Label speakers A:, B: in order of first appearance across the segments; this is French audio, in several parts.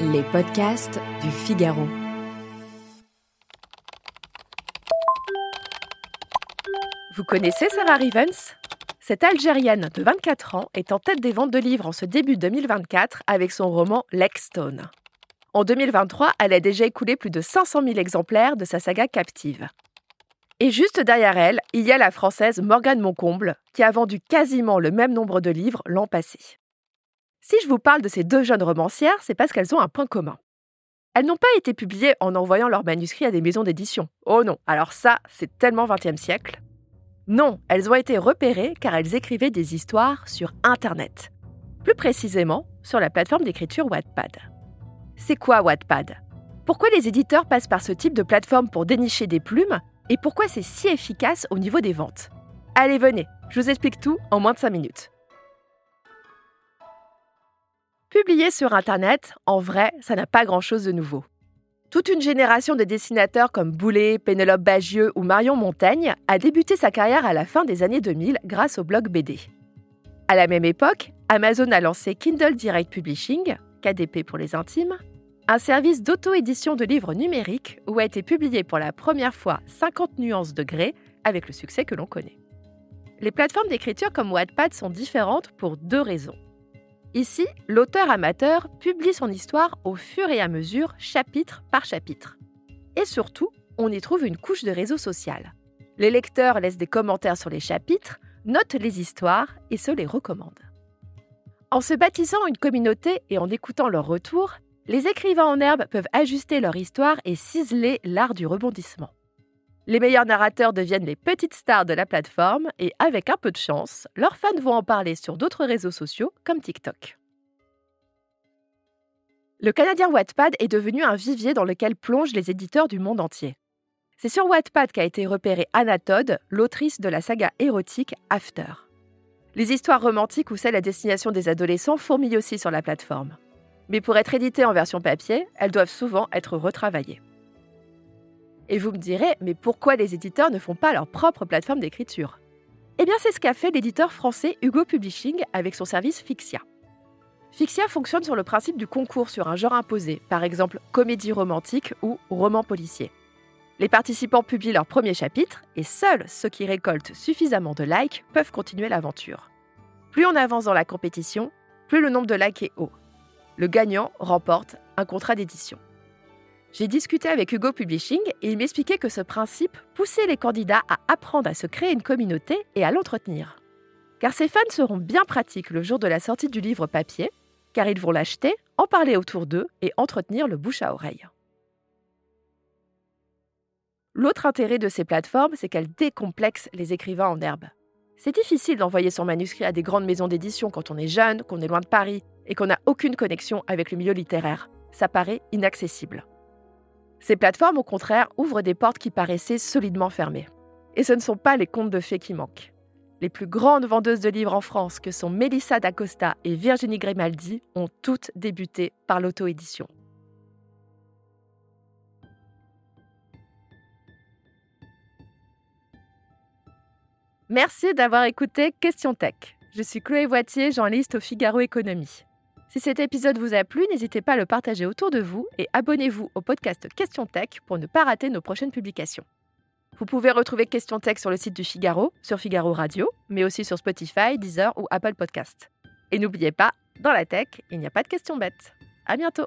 A: Les podcasts du Figaro.
B: Vous connaissez Sarah Rivens? Cette Algérienne de 24 ans est en tête des ventes de livres en ce début 2024 avec son roman Lexstone. En 2023, elle a déjà écoulé plus de 500 000 exemplaires de sa saga Captive. Et juste derrière elle, il y a la française Morgane Moncomble, qui a vendu quasiment le même nombre de livres l'an passé. Si je vous parle de ces deux jeunes romancières, c'est parce qu'elles ont un point commun. Elles n'ont pas été publiées en envoyant leurs manuscrits à des maisons d'édition. Oh non, alors ça, c'est tellement 20e siècle. Non, elles ont été repérées car elles écrivaient des histoires sur Internet. Plus précisément, sur la plateforme d'écriture Wattpad. C'est quoi Wattpad? Pourquoi les éditeurs passent par ce type de plateforme pour dénicher des plumes et pourquoi c'est si efficace au niveau des ventes? Allez, venez, je vous explique tout en moins de 5 minutes. Publier sur Internet, en vrai, ça n'a pas grand-chose de nouveau. Toute une génération de dessinateurs comme Boulet, Pénélope Bagieux ou Marion Montaigne a débuté sa carrière à la fin des années 2000 grâce au blog BD. À la même époque, Amazon a lancé Kindle Direct Publishing, KDP pour les intimes, un service d'auto-édition de livres numériques où a été publié pour la première fois 50 nuances de gré avec le succès que l'on connaît. Les plateformes d'écriture comme Wattpad sont différentes pour deux raisons. Ici, l'auteur amateur publie son histoire au fur et à mesure, chapitre par chapitre. Et surtout, on y trouve une couche de réseau social. Les lecteurs laissent des commentaires sur les chapitres, notent les histoires et se les recommandent. En se bâtissant une communauté et en écoutant leurs retours, les écrivains en herbe peuvent ajuster leur histoire et ciseler l'art du rebondissement. Les meilleurs narrateurs deviennent les petites stars de la plateforme et avec un peu de chance, leurs fans vont en parler sur d'autres réseaux sociaux comme TikTok. Le Canadien Wattpad est devenu un vivier dans lequel plongent les éditeurs du monde entier. C'est sur Wattpad qu'a été repérée Anna Todd, l'autrice de la saga érotique After. Les histoires romantiques ou celles à destination des adolescents fourmillent aussi sur la plateforme. Mais pour être éditées en version papier, elles doivent souvent être retravaillées. Et vous me direz, mais pourquoi les éditeurs ne font pas leur propre plateforme d'écriture? Eh bien, c'est ce qu'a fait l'éditeur français Hugo Publishing avec son service Fixia. Fixia fonctionne sur le principe du concours sur un genre imposé, par exemple comédie romantique ou roman policier. Les participants publient leur premier chapitre et seuls ceux qui récoltent suffisamment de likes peuvent continuer l'aventure. Plus on avance dans la compétition, plus le nombre de likes est haut. Le gagnant remporte un contrat d'édition. J'ai discuté avec Hugo Publishing et il m'expliquait que ce principe poussait les candidats à apprendre à se créer une communauté et à l'entretenir. Car ces fans seront bien pratiques le jour de la sortie du livre papier, car ils vont l'acheter, en parler autour d'eux et entretenir le bouche à oreille. L'autre intérêt de ces plateformes, c'est qu'elles décomplexent les écrivains en herbe. C'est difficile d'envoyer son manuscrit à des grandes maisons d'édition quand on est jeune, qu'on est loin de Paris et qu'on n'a aucune connexion avec le milieu littéraire. Ça paraît inaccessible. Ces plateformes, au contraire, ouvrent des portes qui paraissaient solidement fermées. Et ce ne sont pas les contes de fées qui manquent. Les plus grandes vendeuses de livres en France, que sont Melissa d'Acosta et Virginie Grimaldi, ont toutes débuté par l'auto-édition. Merci d'avoir écouté Question Tech. Je suis Chloé Voitier, journaliste au Figaro Économie. Si cet épisode vous a plu, n'hésitez pas à le partager autour de vous et abonnez-vous au podcast Question Tech pour ne pas rater nos prochaines publications. Vous pouvez retrouver Question Tech sur le site du Figaro, sur Figaro Radio, mais aussi sur Spotify, Deezer ou Apple Podcast. Et n'oubliez pas, dans la tech, il n'y a pas de questions bêtes. À bientôt!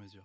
C: mesure.